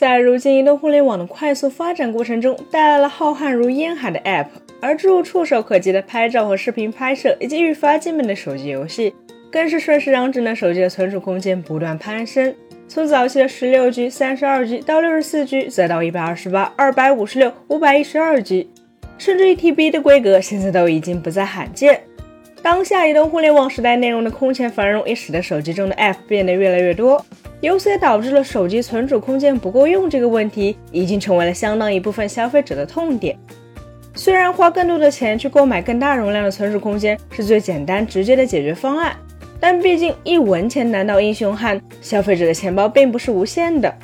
在如今移动互联网的快速发展过程中，带来了浩瀚如烟海的 App，而诸如触手可及的拍照和视频拍摄，以及愈发精美的手机游戏，更是顺势让智能手机的存储空间不断攀升。从早期的十六 G、三十二 G 到六十四 G，再到一百二十八、二百五十六、五百一十二 G，甚至一 TB 的规格，现在都已经不再罕见。当下移动互联网时代，内容的空前繁荣也使得手机中的 App 变得越来越多。由此也导致了手机存储空间不够用这个问题，已经成为了相当一部分消费者的痛点。虽然花更多的钱去购买更大容量的存储空间是最简单直接的解决方案，但毕竟一文钱难倒英雄汉，消费者的钱包并不是无限的。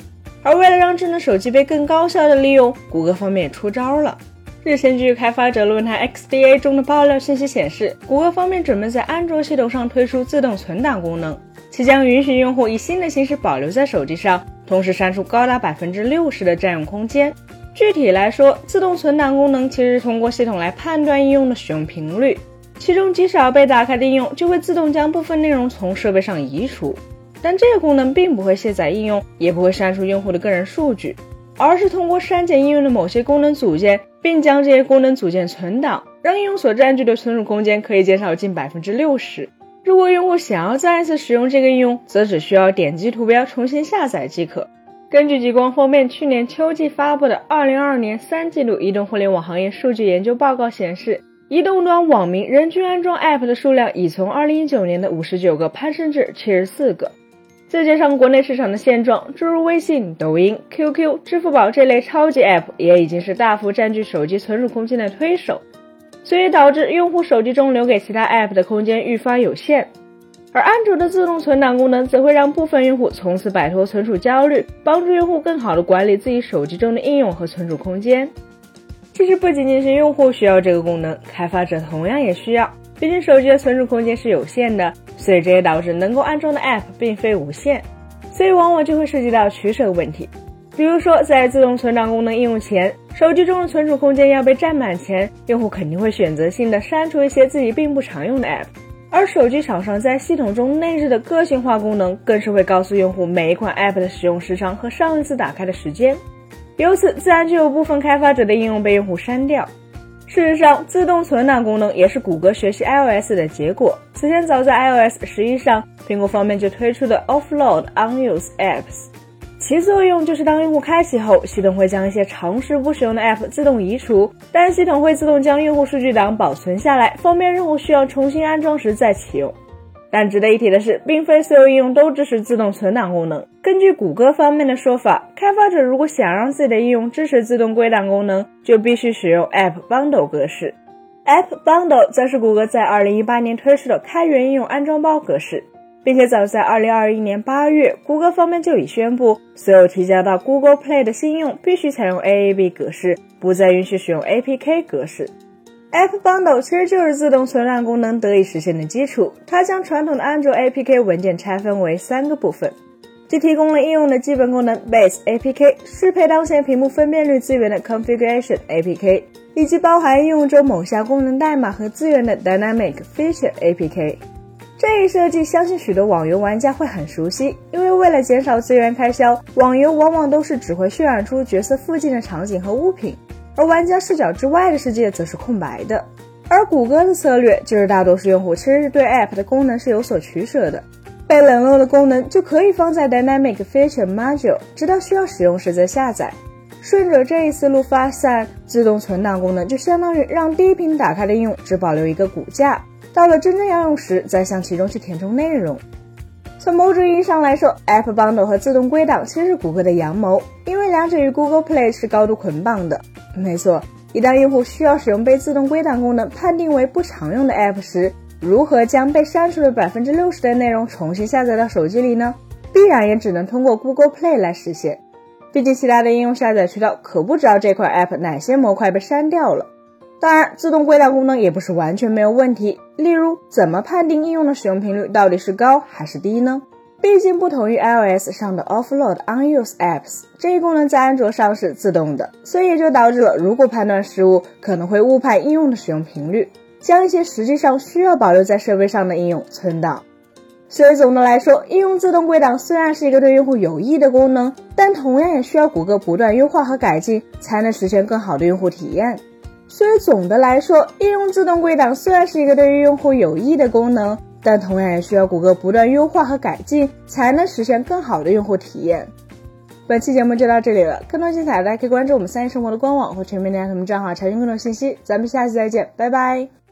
而为了让智能手机被更高效的利用，谷歌方面也出招了。日前，据开发者论坛 XDA 中的爆料信息显示，谷歌方面准备在安卓系统上推出自动存档功能。其将允许用户以新的形式保留在手机上，同时删除高达百分之六十的占用空间。具体来说，自动存档功能其实通过系统来判断应用的使用频率，其中极少被打开的应用就会自动将部分内容从设备上移除。但这个功能并不会卸载应用，也不会删除用户的个人数据，而是通过删减应用的某些功能组件，并将这些功能组件存档，让应用所占据的存储空间可以减少近百分之六十。如果用户想要再一次使用这个应用，则只需要点击图标重新下载即可。根据极光方面去年秋季发布的《二零二二年三季度移动互联网行业数据研究报告》显示，移动端网民人均安装 App 的数量已从二零一九年的五十九个攀升至七十四个。再加上国内市场的现状，诸如微信、抖音、QQ、支付宝这类超级 App 也已经是大幅占据手机存储空间的推手。所以导致用户手机中留给其他 App 的空间愈发有限，而安卓的自动存档功能则会让部分用户从此摆脱存储焦虑，帮助用户更好的管理自己手机中的应用和存储空间。其实不仅仅是用户需要这个功能，开发者同样也需要，毕竟手机的存储空间是有限的，所以这也导致能够安装的 App 并非无限，所以往往就会涉及到取舍问题。比如说，在自动存档功能应用前，手机中的存储空间要被占满前，用户肯定会选择性的删除一些自己并不常用的 app。而手机厂商在系统中内置的个性化功能，更是会告诉用户每一款 app 的使用时长和上一次打开的时间。由此，自然就有部分开发者的应用被用户删掉。事实上，自动存档功能也是谷歌学习 iOS 的结果。此前，早在 iOS 十一上，苹果方面就推出的 Offload Unused Apps。其作用就是当用户开启后，系统会将一些长时不使用的 App 自动移除，但系统会自动将用户数据档保存下来，方便用户需要重新安装时再启用。但值得一提的是，并非所有应用都支持自动存档功能。根据谷歌方面的说法，开发者如果想让自己的应用支持自动归档功能，就必须使用 App Bundle 格式。App Bundle 则是谷歌在2018年推出的开源应用安装包格式。并且早在二零二一年八月，谷歌方面就已宣布，所有提交到 Google Play 的新应用必须采用 AAB 格式，不再允许使用 APK 格式。App Bundle 其实就是自动存档功能得以实现的基础。它将传统的安卓 APK 文件拆分为三个部分，既提供了应用的基本功能 Base APK，适配当前屏幕分辨率资源的 Configuration APK，以及包含应用中某项功能代码和资源的 Dynamic Feature APK。这一设计，相信许多网游玩家会很熟悉，因为为了减少资源开销，网游往往都是只会渲染出角色附近的场景和物品，而玩家视角之外的世界则是空白的。而谷歌的策略就是，大多数用户其实是对 App 的功能是有所取舍的，被冷落的功能就可以放在 Dynamic Feature Module，直到需要使用时再下载。顺着这一思路发散，自动存档功能就相当于让低频打开的应用只保留一个骨架。到了真正要用时，再向其中去填充内容。从某种意义上来说，App Bundle 和自动归档其实是谷歌的阳谋，因为两者与 Google Play 是高度捆绑的。没错，一旦用户需要使用被自动归档功能判定为不常用的 App 时，如何将被删除的百分之六十的内容重新下载到手机里呢？必然也只能通过 Google Play 来实现。毕竟其他的应用下载渠道可不知道这块 App 哪些模块被删掉了。当然，自动归档功能也不是完全没有问题。例如，怎么判定应用的使用频率到底是高还是低呢？毕竟不同于 iOS 上的 Offload Unused Apps，这一功能在安卓上是自动的，所以也就导致了，如果判断失误，可能会误判应用的使用频率，将一些实际上需要保留在设备上的应用存档。所以总的来说，应用自动归档虽然是一个对用户有益的功能，但同样也需要谷歌不断优化和改进，才能实现更好的用户体验。所以总的来说，应用自动归档虽然是一个对于用户有益的功能，但同样也需要谷歌不断优化和改进，才能实现更好的用户体验。本期节目就到这里了，更多精彩大家可以关注我们三一生活的官网或全民大同账号查询更多信息。咱们下期再见，拜拜。